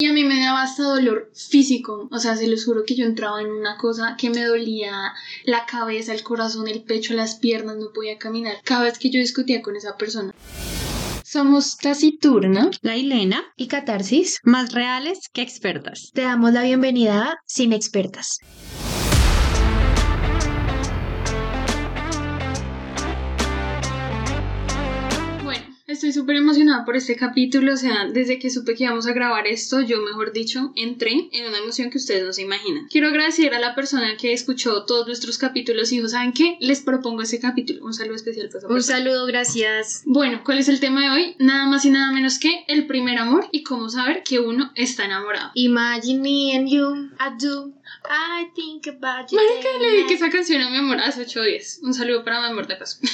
Y a mí me daba hasta dolor físico. O sea, se los juro que yo entraba en una cosa que me dolía la cabeza, el corazón, el pecho, las piernas, no podía caminar. Cada vez que yo discutía con esa persona. Somos Taciturna La Ilena, y Catarsis. más reales que expertas. Te damos la bienvenida a Sin Expertas. Estoy súper emocionada por este capítulo. O sea, desde que supe que íbamos a grabar esto, yo, mejor dicho, entré en una emoción que ustedes no se imaginan. Quiero agradecer a la persona que escuchó todos nuestros capítulos y dijo, ¿saben qué? Les propongo ese capítulo. Un saludo especial esa Un saludo, gracias. Bueno, ¿cuál es el tema de hoy? Nada más y nada menos que el primer amor y cómo saber que uno está enamorado. Imagine me and you, I do. I think about you. Marica, le dediqué esa canción a mi amor hace 8 días. Un saludo para mi amor de paso.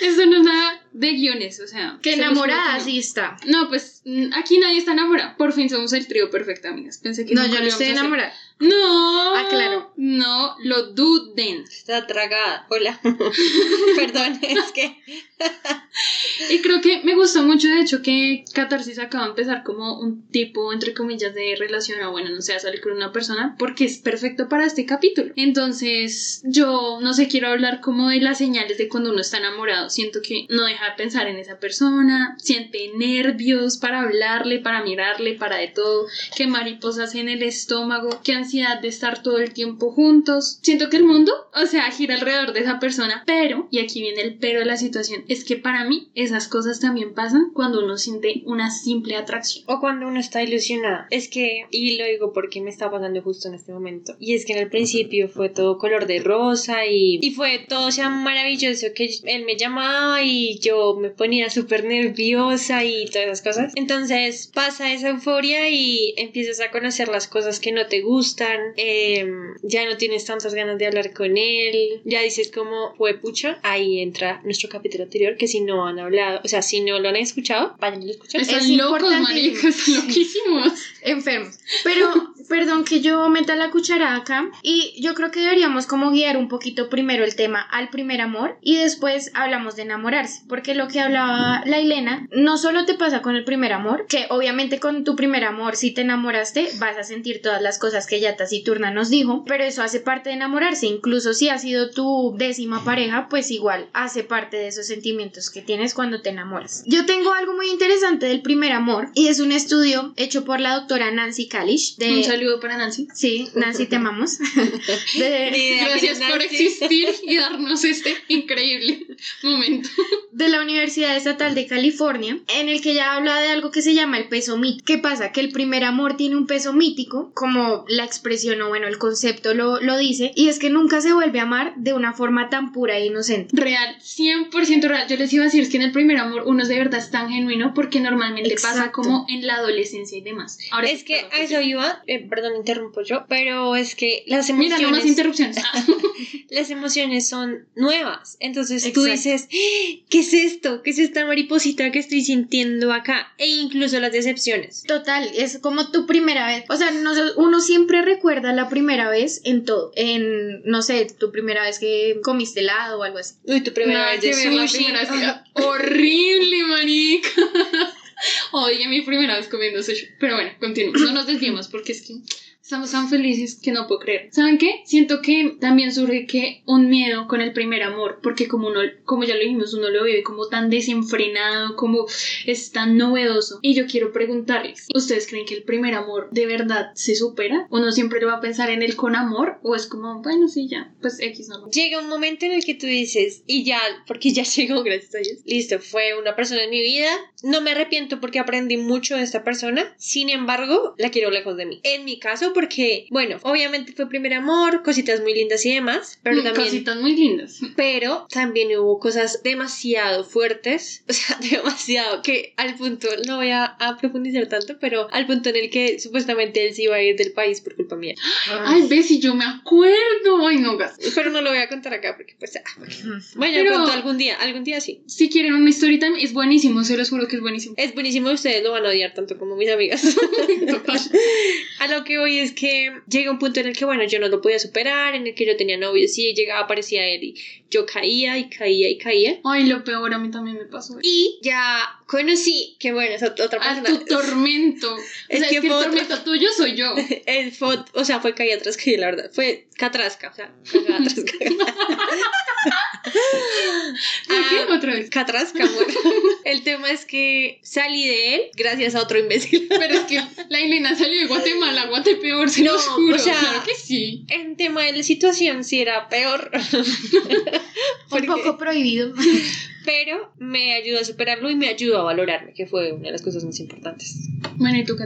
Esto no es nada de guiones, o sea. Que enamorada sí está. No, pues aquí nadie está enamorado. Por fin somos el trío perfecto, amigas. Pensé que No, yo no estoy enamorada. No. Ah, claro. No lo duden. Está tragada. Hola. Perdón, es que. Y creo que me gustó mucho, de hecho, que Catarsis acaba de empezar como un tipo, entre comillas, de relación, o bueno, no sé, a salir con una persona, porque es perfecto para este capítulo. Entonces, yo no sé, quiero hablar como de las señales de cuando uno está enamorado. Siento que no deja de pensar en esa persona, siente nervios para hablarle, para mirarle, para de todo, que mariposas en el estómago, que ansiedad de estar todo el tiempo juntos. Siento que el mundo, o sea, gira alrededor de esa persona, pero, y aquí viene el pero de la situación, es que para mí esas cosas también pasan cuando uno siente una simple atracción. O cuando uno está ilusionado. Es que, y lo digo porque me está pasando justo en este momento. Y es que en el principio fue todo color de rosa y, y fue todo o sea maravilloso que él me llamaba y yo me ponía súper nerviosa y todas esas cosas. Entonces pasa esa euforia y empiezas a conocer las cosas que no te gustan. Em, ya no tienes tantas ganas de hablar con él. Ya dices como, fue pucha. Ahí entra nuestro capítulo anterior que si no han hablado, o sea, si no lo han escuchado, vayan y lo escuchan. Es Están locos, marica, están loquísimos. enfermos. Pero, perdón que yo meta la cuchara acá. Y yo creo que deberíamos como guiar un poquito primero el tema al primer amor y después hablamos de enamorarse. Porque lo que hablaba la Elena, no solo te pasa con el primer amor, que obviamente con tu primer amor, si te enamoraste, vas a sentir todas las cosas que ya Taciturna nos dijo, pero eso hace parte de enamorarse. Incluso si ha sido tu décima pareja, pues igual hace parte de esos sentimientos que tienes cuando te enamoras. Yo tengo algo muy interesante del primer amor y es un estudio hecho por la doctora Nancy Kalish de Un saludo para Nancy. Sí, Nancy, te amamos. De, Gracias por existir y darnos este increíble momento. de la Universidad Estatal de California, en el que ella habla de algo que se llama el peso mítico. ¿Qué pasa? Que el primer amor tiene un peso mítico, como la expresión o bueno, el concepto lo, lo dice, y es que nunca se vuelve a amar de una forma tan pura e inocente. Real, 100% real. Yo les iba a decir es que en el primer amor uno es de verdad es tan genuino porque normalmente pasa como en la adolescencia y demás. Ahora Es que a eso iba, eh, perdón, interrumpo yo, pero es que las Mira, no más emociones, interrupciones. Ah. las emociones son nuevas. Entonces tú. Dices, "¡Ah! ¿qué es esto? ¿Qué es esta mariposita que estoy sintiendo acá? E incluso las decepciones. Total, es como tu primera vez. O sea, no uno siempre recuerda la primera vez en todo. En, no sé, tu primera vez que comiste helado o algo así. Uy, tu primera Nada vez de sushi. vez que-. Horrible, manica. Oye, mi primera vez comiendo sushi. Pero bueno, continuamos. No nos desviemos porque es que estamos tan felices que no puedo creer. ¿Saben qué? Siento que también surge que un miedo con el primer amor, porque como uno, como ya lo dijimos, uno lo vive como tan desenfrenado, como es tan novedoso. Y yo quiero preguntarles, ¿ustedes creen que el primer amor de verdad se supera? ¿Uno siempre va a pensar en él con amor? ¿O es como, bueno, sí, ya, pues X no? Llega un momento en el que tú dices, y ya, porque ya llegó, gracias a Dios. Listo, fue una persona en mi vida. No me arrepiento porque aprendí mucho de esta persona. Sin embargo, la quiero lejos de mí. En mi caso, porque, bueno, obviamente fue primer amor, cositas muy lindas y demás, pero Mm, también. Cositas muy lindas. Pero también hubo cosas demasiado fuertes, o sea, demasiado, que al punto, no voy a, a profundizar tanto, pero al punto en el que supuestamente él se iba a ir del país por culpa mía. Ay, Bessie, yo me acuerdo. Ay, no, gas. Pero no lo voy a contar acá porque pues... ah, bueno, Bueno, Pero- cuento algún día, algún día sí. Si quieren una story time, es buenísimo, se los juro que es buenísimo. Es buenísimo, ustedes lo van a odiar tanto como mis amigas. Total. a lo que voy es que llega un punto en el que, bueno, yo no lo podía superar, en el que yo tenía novio, sí, llegaba, aparecía él y yo caía y caía y caía. Ay, lo peor a mí también me pasó. Y ya conocí, que bueno, es otra A persona. tu tormento. O Es sea, que es que el otra- tormento tuyo soy yo. El fue, o sea, fue caída tras caída, la verdad. Fue catrasca, o sea, cagada Ah, Otra vez. Catrasca, amor. El tema es que salí de él gracias a otro imbécil. Pero es que la Elena salió de Guatemala, Guatepeor, se No, los juro. o sea- claro que sí. En tema de la situación sí era peor. Un poco prohibido. Pero me ayudó a superarlo y me ayudó a valorarme, que fue una de las cosas más importantes. Bueno, ¿y tú?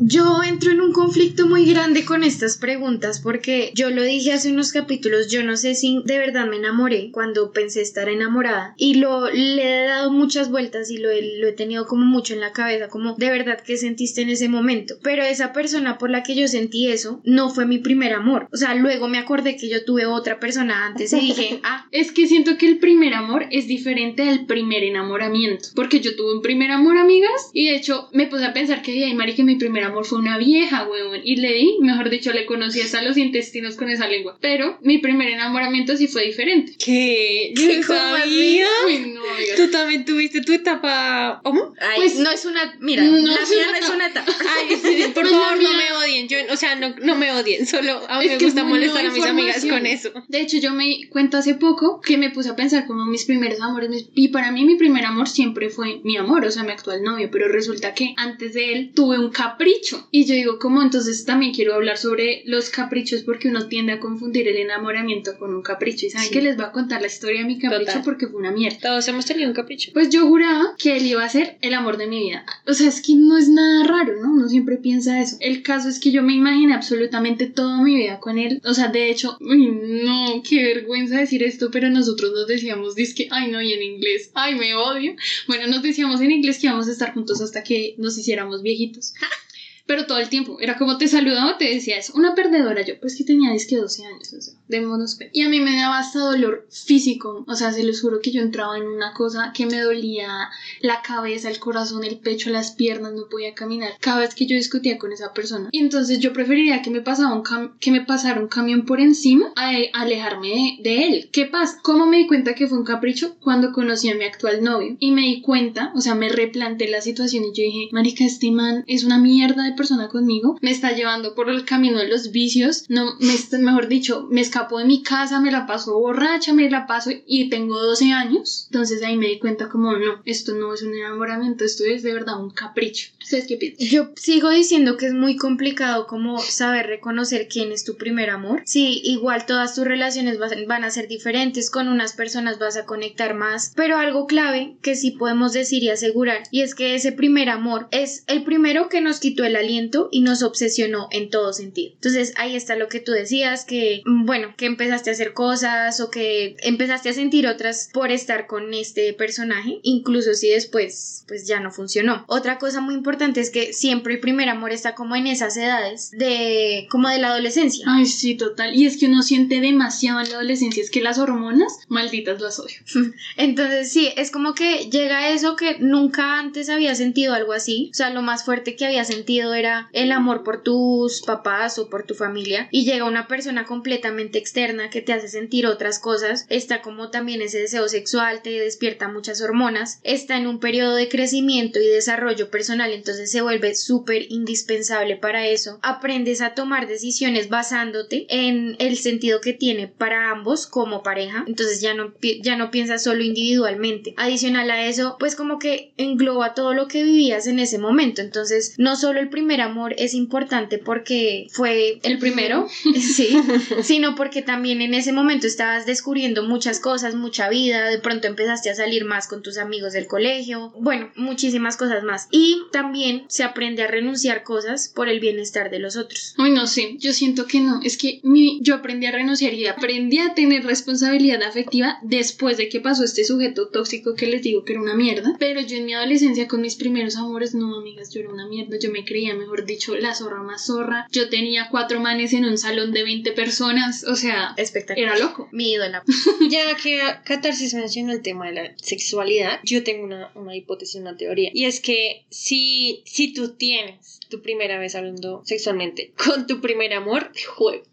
Yo entro en un conflicto muy grande con estas preguntas porque yo lo dije hace unos capítulos, yo no sé si de verdad me enamoré cuando pensé estar enamorada y lo le he dado muchas vueltas y lo he, lo he tenido como mucho en la cabeza, como de verdad que sentiste en ese momento. Pero esa persona por la que yo sentí eso no fue mi primer amor. O sea, luego me acordé que yo tuve otra persona antes y dije, ah, Es que siento que el primer amor es diferente al primer enamoramiento. Porque yo tuve un primer amor, amigas, y de hecho me puse a pensar que, ay, Mari, que mi primer amor fue una vieja, weón. Y le di, mejor dicho, le conocí hasta los intestinos con esa lengua. Pero mi primer enamoramiento sí fue diferente. ¿Qué? Yo ¿Qué? no ¿Cómo sabía. Uy, no, amigas. Tú también tuviste tu etapa. ¿Cómo? ay, Pues, no es una, mira, no la es mía una no es una etapa. Ay, sí, por Pues favor, no me odien. Yo, o sea, no, no me odien. Solo a mí Es me que gusta molestar a mis amigas con eso. De hecho, yo me di cuenta hace poco que me puse a pensar como mis primeros amores. mis- Y para mí, mi primer amor siempre fue mi amor, o sea, mi actual novio. Pero resulta que antes de él tuve un capricho. Y yo digo, como entonces también quiero hablar sobre los caprichos porque uno tiende a confundir el enamoramiento con un capricho. Y saben Sí. que les voy a contar la historia de mi capricho Total. porque fue una mierda. Todos hemos tenido un capricho. Pues yo juraba que él iba a ser el amor de mi vida. O sea, es que no es nada raro, ¿no? Uno siempre piensa eso. El caso es que yo me imaginé absolutamente toda mi vida con él. O sea, de hecho, uy, no, qué vergüenza decir esto, pero nosotros nos decíamos, que ay, no, y en inglés, ay, me odio. Bueno, nos decíamos en inglés que íbamos a estar juntos hasta que nos hiciéramos viejitos. Pero todo el tiempo, era como te saludaba, te decía eso. Una perdedora yo, pues que tenía que 12 años, o sea, de modos fe. Y a mí me daba hasta dolor físico, o sea, se los juro que yo entraba en una cosa que me dolía la cabeza, el corazón, el pecho, las piernas, no podía caminar. Cada vez que yo discutía con esa persona. Y entonces yo preferiría que me pasara un, que me pasara un camión por encima a, a alejarme de, él. ¿Qué pasa? ¿Cómo me di cuenta que fue un capricho? Cuando conocí a mi actual novio. Y me di cuenta, o sea, me replanteé la situación y yo dije, marica, este man es una mierda persona conmigo, me está llevando por el camino de los vicios, no, me, mejor dicho, me escapó de mi casa, me la paso borracha, me la paso y tengo 12 años, entonces ahí me di cuenta como, no, esto no es un enamoramiento, esto es de verdad un capricho. ¿Ustedes qué piensan? Yo sigo diciendo que es muy complicado como saber reconocer quién es tu primer amor. Sí, igual todas tus relaciones van a ser diferentes, con unas personas vas a conectar más, pero algo clave que sí podemos decir y asegurar, y es que ese primer amor es el primero que nos quitó el aliento y nos obsesionó en todo sentido. Entonces ahí está lo que tú decías, que mm, bueno, que empezaste a hacer cosas o que empezaste a sentir otras por estar con este personaje, incluso si después pues ya no funcionó. Otra cosa muy importante es que siempre el primer amor está como en esas edades de como de la adolescencia. Ay, sí, total. Y es que uno siente demasiado en la adolescencia, es que las hormonas, malditas las odio. Entonces sí, es como que llega eso que nunca antes había sentido algo así. O sea, lo más fuerte que había sentido era el amor por tus papás o por tu familia. Y llega una persona completamente externa que te hace sentir otras cosas. Está como también ese deseo sexual, te despierta muchas hormonas. Está en un periodo de crecimiento y desarrollo personal, entonces se vuelve súper indispensable para eso. Aprendes a tomar decisiones basándote en el sentido que tiene para ambos como pareja. Entonces ya no, ya no piensas solo individualmente. Adicional a eso, pues como que engloba todo lo que vivías en ese momento. Entonces, no solo el primer amor es importante porque fue el primero, sí, sino porque también en ese momento estabas descubriendo muchas cosas, mucha vida, de pronto empezaste a salir más con tus amigos del colegio, bueno, muchísimas cosas más. Y también se aprende a renunciar cosas por el bienestar de los otros. Uy, no sé, yo siento que no, es que mi- yo aprendí a renunciar y aprendí a tener responsabilidad afectiva después de que pasó este sujeto tóxico que les digo que era una mierda, pero yo en mi adolescencia con mis primeros amores, no, amigas, yo era una mierda, yo me creía tenía, mejor dicho, la zorra más zorra. Yo tenía cuatro manes en un salón de 20 personas. O sea, Espectacular. era loco. Mi ídola. Ya que Catarsis mencionó el tema de la sexualidad, yo tengo una, una hipótesis, una teoría. Y es que si, si tú tienes tu primera vez hablando sexualmente con tu primer amor, juego.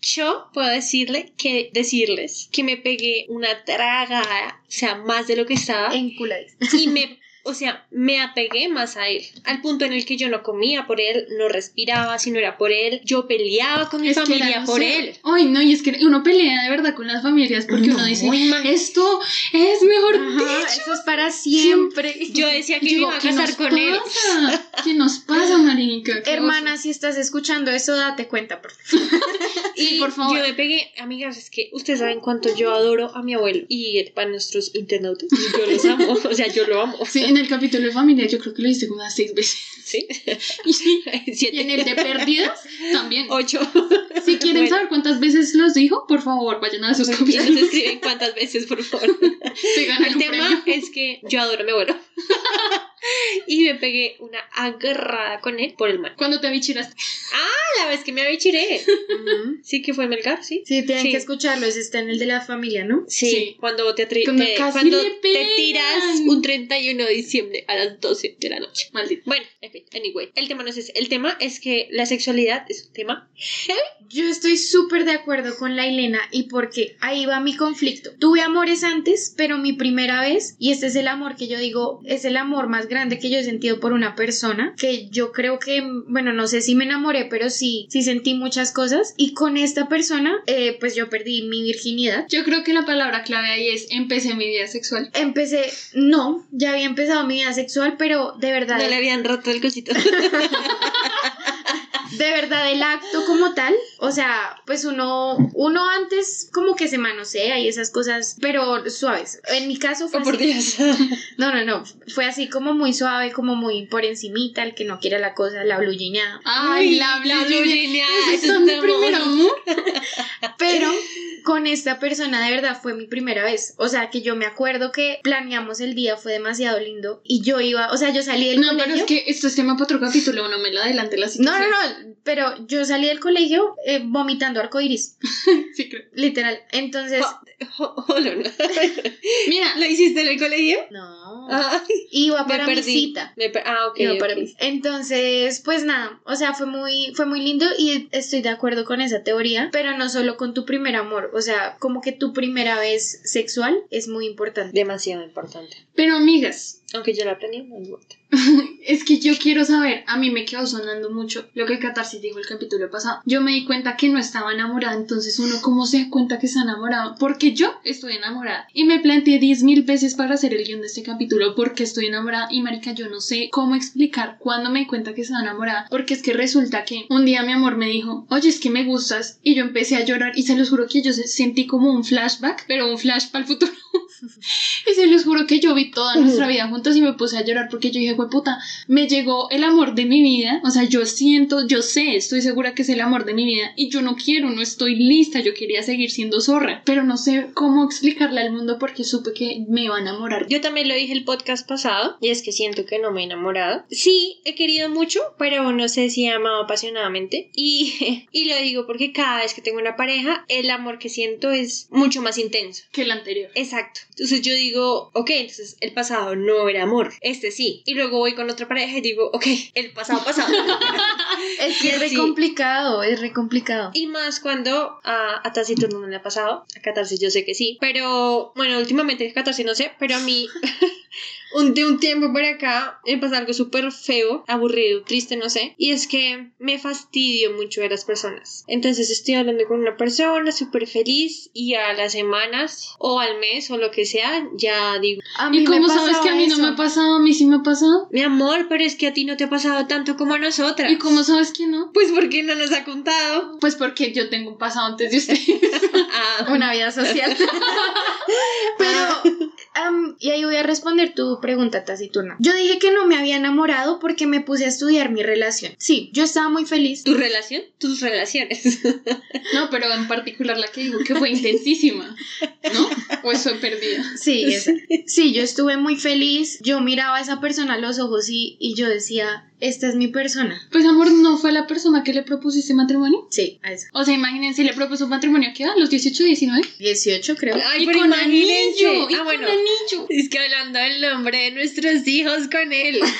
Yo puedo decirle que decirles que me pegué una tragada, o sea, más de lo que estaba, Enculadis. y me, o sea, me apegué más a él, al punto en el que yo no comía por él, no respiraba si no era por él, yo peleaba con mi Es familia era, por él. Ay, no, y es que uno pelea de verdad con las familias porque uno No, dice, esto es mejor Ajá, dicho. eso es para siempre. Yo decía que me iba a ¿qué casar con él. pasa? ¿Qué nos pasa, marica? ¿Qué Hermana, si estás escuchando eso, date cuenta, por favor. Sí, y por favor. Yo me pegué, amigas, es que ustedes saben cuánto yo adoro a mi abuelo. Y para nuestros internautas, yo los amo. O sea, yo lo amo. Sí, en el capítulo de familia yo creo que lo hice como unas seis veces. ¿Sí? Y, Siete. y en el de perdidas también. Ocho. Si quieren Bueno. saber cuántas veces los dijo, por favor, vayan a sus Y nos capítulos. escriben cuántas veces, por favor. Se ganan El un tema premio. es que yo adoro a mi abuelo. y me pegué una agarrada con él por el mal. Cuando te bichiraste. Ah, la vez que me abichiré. Sí que fue Melgar, sí. Sí, tienen Sí. que escucharlo, ese está en el de la familia, ¿no? Sí, Sí. cuando te, te- cuando te tiras un 31 de diciembre a las 12 de la noche. Maldito. Bueno, en fin, anyway, el tema no es ese. El tema es que la sexualidad es un tema. Yo estoy súper de acuerdo con la Elena y porque ahí va mi conflicto. Tuve amores antes, pero mi primera vez, y este es el amor que yo digo, es el amor más grande que yo he sentido por una persona, que yo creo que, bueno, no sé si me enamoré, pero sí, sí sentí muchas cosas. Y con esta persona, eh, pues yo perdí mi virginidad. Yo creo que la palabra clave ahí es empecé mi vida sexual. Empecé, no, ya había empezado mi vida sexual, pero de verdad, No le habían roto el cosito. de verdad el acto como tal, o sea, pues uno, uno antes como que se manosea y esas cosas, pero suaves. En mi caso fue Oh, por. Dios. No, no, no, fue así como muy suave, como muy por encimita, el que no quiere la cosa, la bluyiñada. Ay, la blueña. bluyiñada, ¿Eso es mi primer amor. Pero con esta persona de verdad fue mi primera vez. O sea, que yo me acuerdo que planeamos el día, fue demasiado lindo y yo iba, o sea, yo salí del No, colegio. pero es que esto es tema para otro capítulo, no me la adelante la No, situación. no, no, pero yo salí del colegio eh, vomitando arcoiris, Sí, creo. literal. Entonces, on. Mira, ¿Lo hiciste en el colegio? no, iba para mi cita. Me ah, ok. Iba ok. para mi- Entonces, pues nada, o sea, fue muy, fue muy lindo y estoy de acuerdo con esa teoría, pero no solo con tu primer amor, o sea, como que tu primera vez sexual es muy importante. Demasiado importante. pero amigas, Aunque yo la aprendí, no importa. es que yo quiero saber, a mí me quedó sonando mucho lo que Catarsis dijo el capítulo pasado. Yo me di cuenta que no estaba enamorada, entonces uno cómo se da cuenta que está enamorado, porque yo estoy enamorada y me planteé diez mil veces para hacer el guion de este capítulo porque estoy enamorada y marica yo no sé cómo explicar cuándo me di cuenta que estaba enamorada, porque es que resulta que un día mi amor me dijo, oye es que me gustas y yo empecé a llorar y se los juro que yo se- sentí como un flashback, pero un flash para el futuro. Y se los juro que yo vi toda nuestra vida juntos y me puse a llorar porque yo dije, "Jue puta, me llegó el amor de mi vida. O sea, yo siento, yo sé, estoy segura que es el amor de mi vida y yo no quiero, no estoy lista, yo quería seguir siendo zorra, pero no sé cómo explicarle al mundo porque supe que me iba a enamorar. Yo también lo dije el podcast pasado, y es que siento que no me he enamorado. Sí, he querido mucho, pero no sé si he amado apasionadamente. Y, y lo digo porque cada vez que tengo una pareja, el amor que siento es mucho más intenso. que el anterior. Exacto. Entonces yo digo, ok, entonces el pasado no era amor, este sí. Y luego voy con otra pareja y digo, ok, el pasado pasado. Es que es re Sí. complicado, es re complicado. Y más cuando a, a no le ha pasado, a Catarsis yo sé que sí, pero bueno, últimamente Catarsis no sé, pero a mí un, de un tiempo por acá me pasa algo súper feo, aburrido, triste, no sé, y es que me fastidio mucho de las personas. Entonces estoy hablando con una persona súper feliz y a las semanas o al mes o lo que sea, ya digo, A mí ¿Y me cómo sabes que a mí no me ha pasado? A mí sí me ha pasado. mi amor, pero es que a ti no te ha pasado tanto como a nosotras. ¿Y cómo sabes que no? Pues porque no nos ha contado. Pues porque yo tengo un pasado antes de ustedes. Ah, Una vida social. Pero, y ahí voy a responder tu pregunta taciturna. Yo dije que no me había enamorado porque me puse a estudiar mi relación. Sí, yo estaba muy feliz. ¿Tu relación? Tus relaciones. No, pero en particular la que digo que fue intensísima, ¿no? O eso perdida. Sí, esa. sí, yo estuve muy feliz. Yo miraba a esa persona a los ojos y, y yo decía, esta es mi persona. Pues amor, ¿no fue la persona que le propusiste matrimonio? Sí, a eso. O sea, imagínense, le propuso matrimonio, ¿qué edad? ¿Los 18, 19? 18 creo. Ay, Y pero con imagínense. anillo, y ah, con bueno. anillo. Es que hablando del nombre de nuestros hijos con él.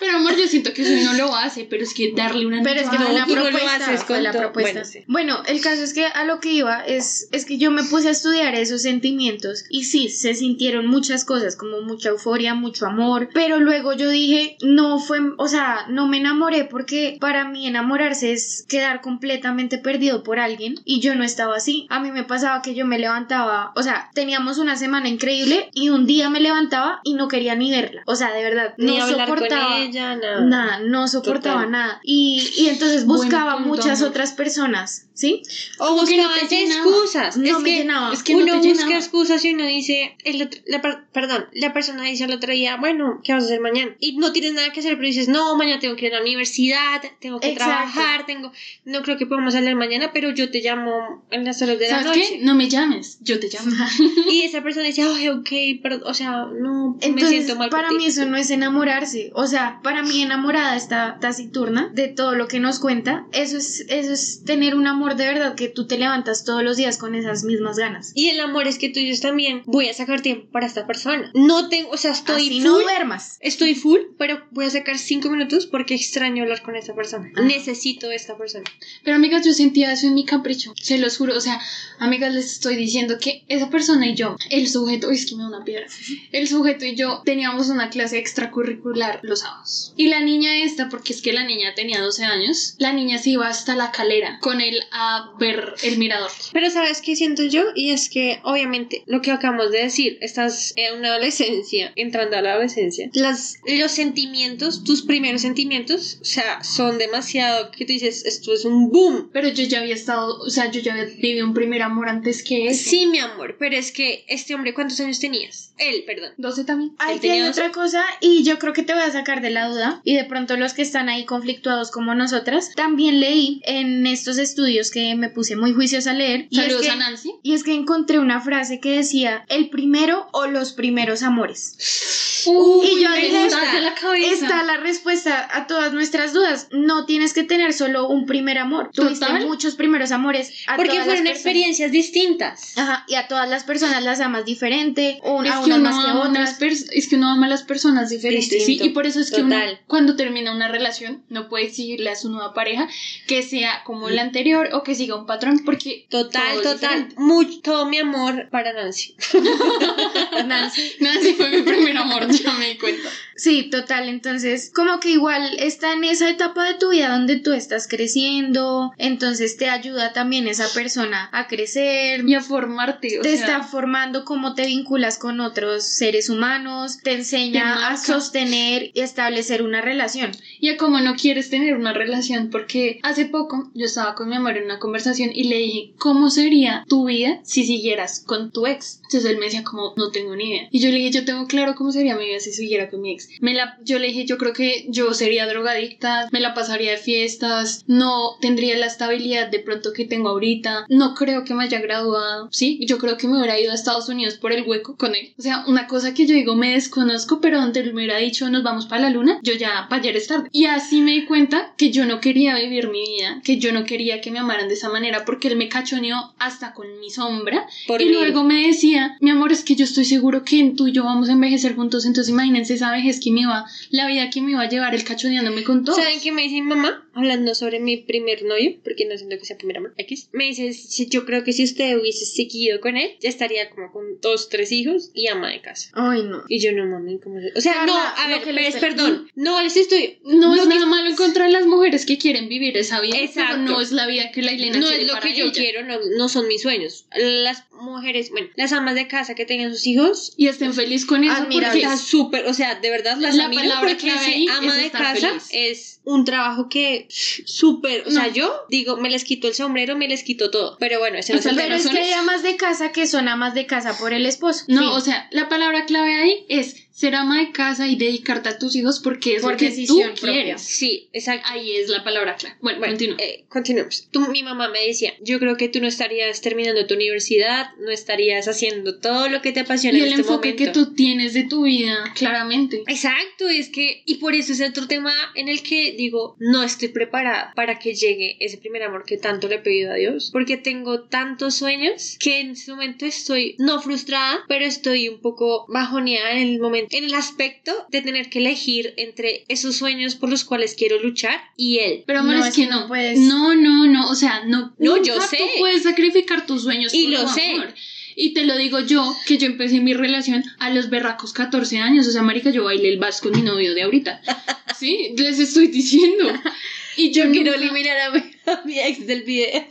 Pero amor, yo siento que eso no lo hace, pero es que darle una Pero es que No, fue la no propuesta. haces fue con la propuesta. Bueno, sí. Bueno, el caso es que a lo que iba es, es que yo me puse a estudiar esos sentimientos y sí, se sintieron muchas cosas, como mucha euforia, mucho amor, pero luego yo dije, no fue, o sea, no me enamoré porque para mí enamorarse es quedar completamente perdido por alguien y yo no estaba así. A mí me pasaba que yo me levantaba, o sea, teníamos una semana increíble y un día me levantaba y no quería ni verla. O sea, de verdad, Ni no soportaba. Ella, nada. Nada, no soportaba Total. nada. Y, y entonces buscaba punto, muchas amor. otras personas, ¿sí? O que no excusas. No es me que, llenaba. Es que no uno te busca excusas y uno dice, el otro- la per- perdón, la persona dice el otro día, bueno, ¿qué vas a hacer mañana? Y no tienes nada que hacer, pero dices, no, mañana tengo que ir a la universidad, tengo que Exacto. trabajar, tengo, no creo que podamos hablar mañana, pero yo te llamo en las horas de la ¿Sabes noche. qué? No me llames, yo te llamo. Y esa persona dice, ay, ok, pero, o sea, no, me Entonces, siento mal para ti". mí eso no es enamorarse. O sea, para mí enamorada está taciturna de todo lo que nos cuenta. Eso es, eso es tener un amor de verdad que tú te levantas todos los días con esas mismas ganas. Y el amor es que tú dices también, voy a sacar tiempo para esta persona. No tengo, o sea, estoy Así full, no duermas. estoy full, pero voy a sacar cinco minutos porque extraño hablar con esta persona. Ajá. Necesito esta persona. Pero amigas, yo sentía eso en mi capricho, se los juro. O sea, amigas, les estoy diciendo que esa persona y yo, el sujeto, uy, es que me da una piedra. El sujeto y yo teníamos una clase extracurricular los sábados. Y la niña esta, porque es que la niña tenía 12 años, la niña se iba hasta la calera con él a ver el mirador. Pero ¿sabes qué siento yo? Y es que obviamente lo que acabamos de decir, estás en una adolescencia, entrando a la adolescencia, las, los sentimientos, tus primeros sentimientos, o sea, son demasiado que tú dices, esto es un boom. Pero yo ya había estado, o sea, yo ya había vivido un primer amor antes que ese. Sí, mi amor, pero es que este hombre, ¿cuántos años tenías? Él, perdón. 12 también. Aquí tenía otra cosa y yo creo que te voy a sacar de la duda y de pronto los que están ahí conflictuados como nosotras, también leí en estos estudios que me puse muy juiciosa a leer y es, Saludos que, a Nancy. y es que encontré una frase que decía el primero o los primeros amores. Uy, y yo dije, estás de la. Está la respuesta a todas nuestras dudas. No tienes que tener solo un primer amor. Tuviste Total. muchos primeros amores. A Porque todas fueron las experiencias distintas. Ajá, y a todas las personas las amas diferente, un- Es a que, unas uno más que a otras. unas es que uno ama a las personas diferentes, Distinto. ¿sí? Y por eso es que Total. cuando termina una relación, no puede exigirle a su nueva pareja que sea como la anterior o que siga un patrón, porque Total, todo total. Mucho, todo mi amor para Nancy. Nancy. Nancy fue mi primer amor, ya me di cuenta. Sí, total. Entonces, como que igual está en esa etapa de tu vida donde tú estás creciendo, entonces te ayuda también esa persona a crecer. Y a formarte, o te sea, está formando cómo te vinculas con otros seres humanos, te enseña a sostener y establecer una relación. y a cómo no quieres tener una relación, porque hace poco yo estaba con mi amor en una conversación y le dije, ¿cómo sería tu vida si siguieras con tu ex? Entonces él me decía como, no tengo ni idea. Y yo le dije, yo tengo claro cómo sería mi vida si siguiera con mi ex. Me la, yo le dije, yo creo que yo sería drogadicta, me la pasaría de fiestas, no tendría la estabilidad de pronto que tengo ahorita, no creo que me haya graduado, ¿sí? Yo creo que me hubiera ido a Estados Unidos por el hueco con él. O sea, una cosa que yo digo, me desconozco, pero donde él me hubiera dicho, nos vamos para la luna, yo ya, para ayer es tarde. Y así me di cuenta que yo no quería vivir mi vida, que yo no quería que me amaran de esa manera, porque él me cachoneó hasta con mi sombra. Por y mí. luego me decía, mi amor, es que yo estoy seguro que tú y yo vamos a envejecer juntos, entonces imagínense esa vejez que me iba, la vida que me iba a llevar el cachoneándome con todo. ¿Saben qué me dice mi mamá? Hablando sobre mi primer novio, porque no siento que sea primer amor, X. Me dice, si- yo creo que si usted hubiese seguido con él, ya estaría como con dos, tres hijos y ama de casa. Ay, no. Y yo no mami, ¿cómo se- O sea, Carla, no, a ver, que pero les- es perdón. No les estoy. No es que- nada malo en contra de las mujeres que quieren vivir esa vida, Exacto. pero no es la vida que la Elena No quiere es lo para que yo quiero, no, no son mis sueños. Las mujeres, bueno, las amas de casa que tengan sus hijos, Y estén feliz con eso porque está súper, o sea, de verdad las La admiro palabra porque clave ese ahí ama es de casa feliz. es un trabajo que súper, o sea, No. yo digo, me les quito el sombrero, me les quito todo, pero bueno, ese no es el Hasta tema. Pero es que hay amas de casa que son amas de casa por el esposo. No, Sí. o sea, la palabra clave ahí es ser ama de casa y dedicarte a tus hijos porque es Por lo que decisión tú propia. quieres. Sí, exacto. Ahí es la palabra clave. Bueno, Bueno, continúa. eh, continuemos. Tú, mi mamá me decía, yo creo que tú no estarías terminando tu universidad, no estarías haciendo todo lo que te apasiona Y en el este enfoque momento. que tú tienes de tu vida, claramente. Exacto, es que, y por eso es otro tema en el que digo, no estoy preparada para que llegue ese primer amor que tanto le he pedido a Dios, porque tengo tantos sueños que en este momento estoy no frustrada, pero estoy un poco bajoneada en el momento, en el aspecto de tener que elegir entre esos sueños por los cuales quiero luchar y él. Pero amor, No, es es que que no no. puedes. No, no, no. O sea, no. No, nunca yo sé. Tú puedes sacrificar tus sueños Y por lo tu sé. amor. Y te lo digo yo, que yo empecé mi relación a los berracos 14 años. O sea, marica, yo bailé el vals con mi novio de ahorita. Sí, les estoy diciendo. Y yo, nunca- eliminar a mi, a mi ex del video.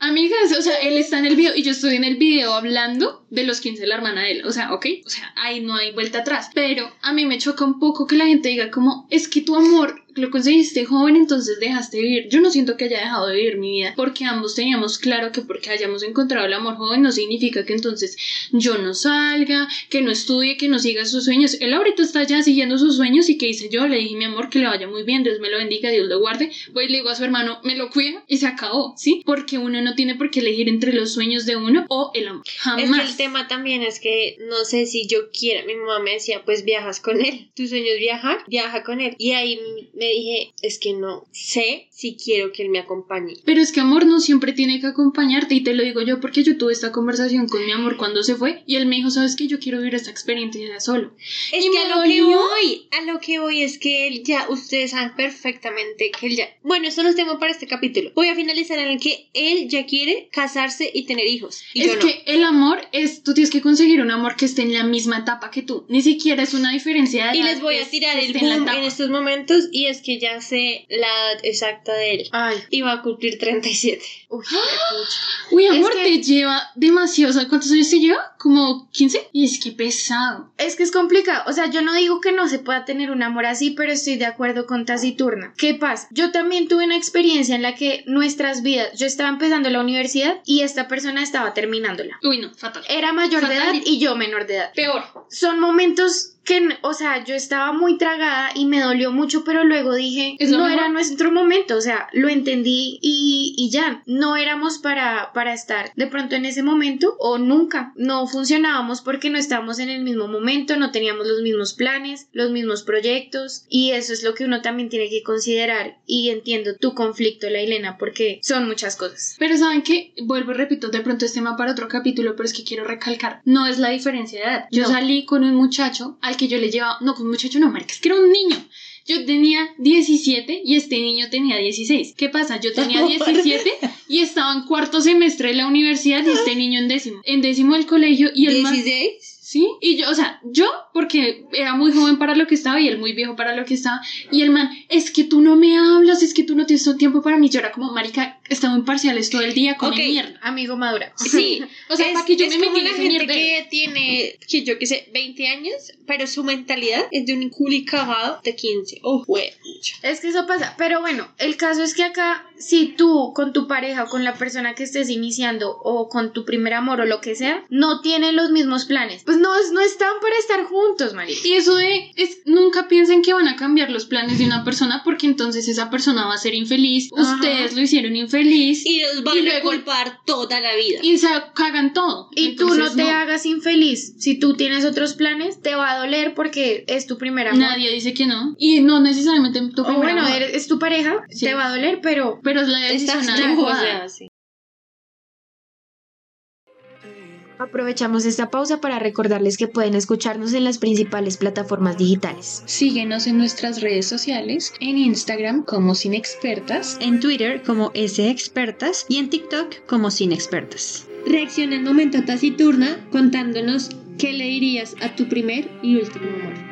Amigas, o sea, él está en el video y yo estoy en el video hablando de los 15 de la hermana de él. O sea, ok, o sea, ahí no hay vuelta atrás. Pero a mí me choca un poco que la gente diga como, es que tu amor lo conseguiste joven, entonces dejaste vivir. Yo no siento que haya dejado de vivir mi vida, porque ambos teníamos claro que porque hayamos encontrado el amor joven no significa que entonces yo no salga, que no estudie, que no siga sus sueños. Él ahorita está ya siguiendo sus sueños y que hice yo, le dije mi amor que le vaya muy bien, Dios me lo bendiga, Dios lo guarde. Voy y le digo a su hermano, me lo cuida y se acabó, ¿sí? Porque uno no tiene por qué elegir entre los sueños de uno o el amor. Jamás. Es que el tema también es que no sé si yo quiera. Mi mamá me decía, pues viajas con él. Tu sueño es viajar, viaja con él. Y ahí me dije, es que no sé si quiero que él me acompañe. Pero es que amor no siempre tiene que acompañarte y te lo digo yo porque yo tuve esta conversación con mi amor cuando se fue y él me dijo, sabes que yo quiero vivir esta experiencia solo. Es Y que a lo que voy, a lo que voy es que él ya, ustedes saben perfectamente que él ya. Bueno, esto no es tema para este capítulo. Voy a finalizar en el que él ya quiere casarse y tener hijos. Y es yo no. que el amor es, tú tienes que conseguir un amor que esté en la misma etapa que tú, ni siquiera es una diferencia de Y les voy a tirar el en boom etapa. en estos momentos y es que ya sé la edad exacta de él. Ay, Y va a cumplir 37. uy, qué pucha. Uy, Es amor, que- te lleva demasiado, ¿sabes cuántos años te lleva? ¿Como 15? Y es que pesado. Es que es complicado. O sea, yo no digo que no se pueda tener un amor así, pero estoy de acuerdo con Taciturna. ¿Qué pasa? Yo también tuve una experiencia en la que nuestras vidas, yo estaba empezando la universidad y esta persona estaba terminándola. Uy, no, fatal. Era mayor de edad y yo menor de edad. Peor. Son momentos que, o sea, yo estaba muy tragada y me dolió mucho, pero luego dije, ¿Es lo no mejor? era nuestro momento, o sea, lo entendí y, y ya, no éramos para, para estar de pronto en ese momento o nunca, no funcionábamos porque no estábamos en el mismo momento, no teníamos los mismos planes, los mismos proyectos y eso es lo que uno también tiene que considerar y entiendo tu conflicto, Lailena, porque son muchas cosas. Pero saben que, vuelvo y repito, de pronto es tema para otro capítulo, pero es que quiero recalcar, no es la diferencia de edad. Yo No. salí con un muchacho al que yo le llevaba, no, con un muchacho no, marica, es que era un niño. Yo tenía 17 y este niño tenía 16. ¿Qué pasa? Yo tenía 17 y estaba en cuarto semestre de la universidad y este niño en décimo. En décimo del colegio y el man- 16. Sí, y yo, o sea, yo, porque era muy joven para lo que estaba y él muy viejo para lo que estaba, y el man, es que tú no me hablas, es que tú no tienes tiempo para mí. Yo era como, marica, estaba en parciales todo el día con Ok. mierda. Amigo madura. Sí, o sea, es, para que yo es me como la gente mierdero. que tiene, que yo que sé, 20 años, pero su mentalidad es de un culi cagado de 15. Oh, güey. Es que eso pasa, pero bueno, el caso es que acá, si tú con tu pareja o con la persona que estés iniciando o con tu primer amor o lo que sea, no tienen los mismos planes, pues no, no están para estar juntos, María. Y eso de, es, nunca piensen que van a cambiar los planes de una persona porque entonces esa persona va a ser infeliz, Ajá. ustedes lo hicieron infeliz y, Y los van Y a luego- culpar toda la vida. se cagan todo. Y tú no te hagas infeliz. Si tú tienes otros planes, te va a doler porque es tu primer amor. Nadie dice que no. Y no necesariamente tu o primer bueno, amor, eres- es tu pareja, Sí. te va a doler, pero pero es la decisión Estás adecuada. o sea, sí. Aprovechamos esta pausa para recordarles que pueden escucharnos en las principales plataformas digitales. Síguenos en nuestras redes sociales, en Instagram como Sin Expertas. en Twitter como SExpertas y en TikTok como Sin Expertas. Reacciona en momento taciturna contándonos qué le dirías a tu primer y último amor.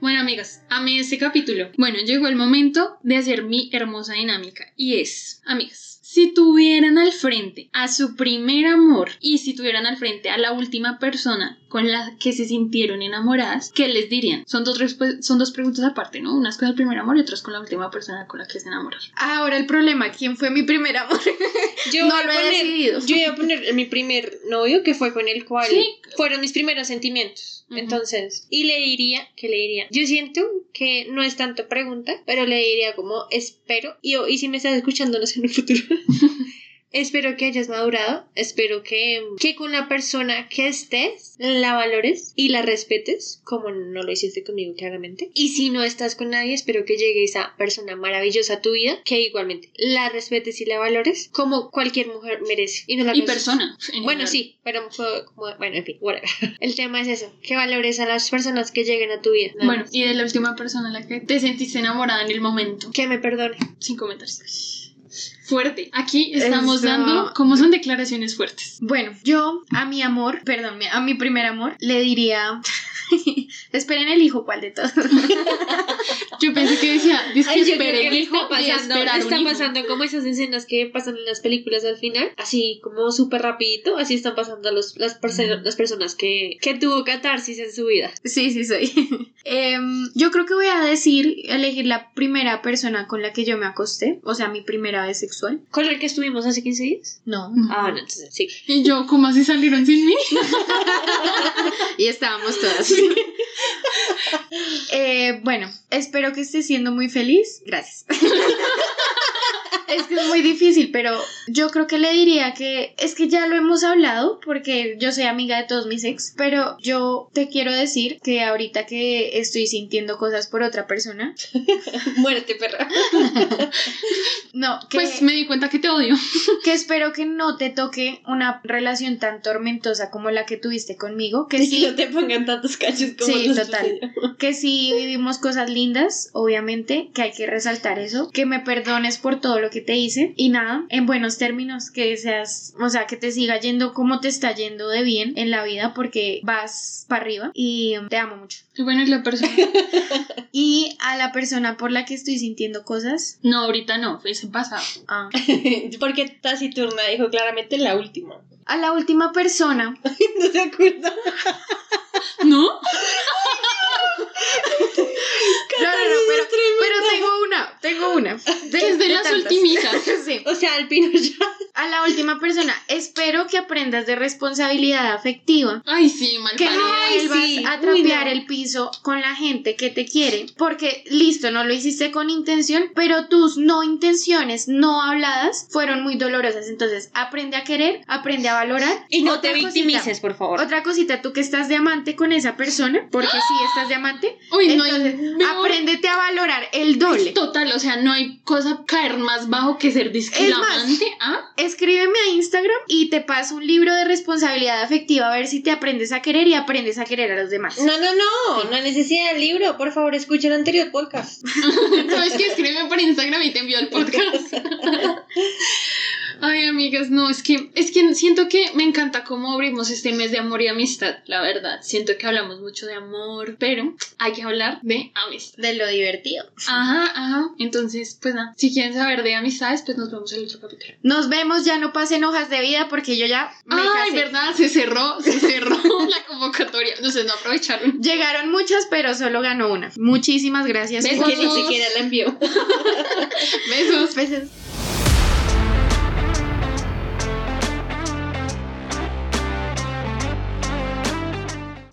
Bueno, amigas, amé este capítulo. Bueno, llegó el momento de hacer mi hermosa dinámica. Y es, amigas, si tuvieran al frente a su primer amor y si tuvieran al frente a la última persona con la que se sintieron enamoradas, ¿qué les dirían? Son dos, son dos preguntas aparte, ¿no? Unas con el primer amor y otras con la última persona con la que se enamoraron. Ahora el problema, ¿quién fue mi primer amor? Yo No voy lo he poner- decidido. Yo iba a poner mi primer novio, que fue con el cual Sí. fueron mis primeros sentimientos. Entonces, y le diría, que le diría? Yo siento que no es tanto pregunta, pero le diría como espero, y, y si me estás escuchando, no sé en el futuro, Espero que hayas madurado, espero que, que con la persona que estés la valores y la respetes, como no lo hiciste conmigo claramente. Y si no estás con nadie, espero que llegue esa persona maravillosa a tu vida, que igualmente la respetes y la valores como cualquier mujer merece. Y, no la Y causes. persona. en Bueno, sí, pero bueno, en fin, whatever. El tema es eso, que valores a las personas que lleguen a tu vida. Bueno, más. y de la última persona a la que te sentiste enamorada en el momento. que me perdone. Sin comentarios. Fuerte. Aquí estamos Eso. dando como son declaraciones fuertes. Bueno, yo a mi amor, perdón, a mi primer amor, le diría. Esperen el hijo, ¿cuál de todos? Yo pensé que decía, dice que Ay, yo espere creo que el hijo está pasando, está un hijo. pasando como esas escenas que pasan en las películas al final, así como súper rapidito, así están pasando los, las, perso- las personas que, que tuvo catarsis en su vida. Sí, sí, soy. Em, yo creo que voy a decir, elegir la primera persona con la que yo me acosté, o sea, mi primera vez sexual. ¿Con el que estuvimos hace 15 días? No. Ah, no, entonces sí. Y yo, ¿cómo así salieron sin mí? Y estábamos todas. Eh, bueno, espero que estés siendo muy feliz. Gracias. Es que es muy difícil, pero yo creo que le diría que es que ya lo hemos hablado porque yo soy amiga de todos mis ex, pero yo te quiero decir que ahorita que estoy sintiendo cosas por otra persona, Muérete, perra. no, que, Pues me di cuenta que te odio. que espero que no te toque una relación tan tormentosa como la que tuviste conmigo, que Que sí, no te pongan tantos cachos como Sí, total. sucedió. que sí vivimos cosas lindas, obviamente, que hay que resaltar eso, que me perdones por todo lo que te hice y nada, en buenos términos, que seas, o sea, que te siga yendo como te está yendo de bien en la vida porque vas para arriba y te amo mucho. Y bueno, y la persona. Y a la persona por la que estoy sintiendo cosas, No, ahorita no, fue ese pasado. ah, Porque Taciturna dijo claramente la última. a la última persona, ¿No se acuerda? No, no, no, pero, pero tengo una. Que es de las tantas. ultimitas. sí. O sea, al pino ya. A la última persona, espero que aprendas de responsabilidad afectiva. Ay, sí, mal Que no Ay, vuelvas sí. a trapear no. el piso con la gente que te quiere. Porque, listo, no lo hiciste con intención, pero tus no intenciones no habladas fueron muy dolorosas. Entonces, aprende a querer, aprende a valorar. Y no Otra te cosita, victimices, por favor. Otra cosita, tú que estás de amante con esa persona, porque sí estás de amante, Uy, no hay entonces apréndete a valorar el doble. Total, o sea, no hay cosa caer más bajo que ser disclamante. ¿Ah? Escríbeme a Instagram y te paso un libro de responsabilidad afectiva a ver si te aprendes a querer y aprendes a querer a los demás. No, no, no, no hay necesidad del libro. Por favor, escucha el anterior podcast. ¿Sabes qué? Escríbeme por Instagram y te envío el podcast. Ay, amigas, no, es que, es que siento que me encanta cómo abrimos este mes de amor y amistad, la verdad. Siento que hablamos mucho de amor, pero hay que hablar de amistad. De lo divertido. Ajá, ajá. Entonces, pues nada, si quieren saber de amistades, pues nos vemos en el otro capítulo. Nos vemos, ya no pasen hojas de vida porque yo ya me Ay, casé. verdad, se cerró, se cerró la convocatoria. Entonces no aprovecharon. Llegaron muchas, pero solo ganó una. Muchísimas gracias. Es Besos. que ni siquiera la envió. Besos. Besos.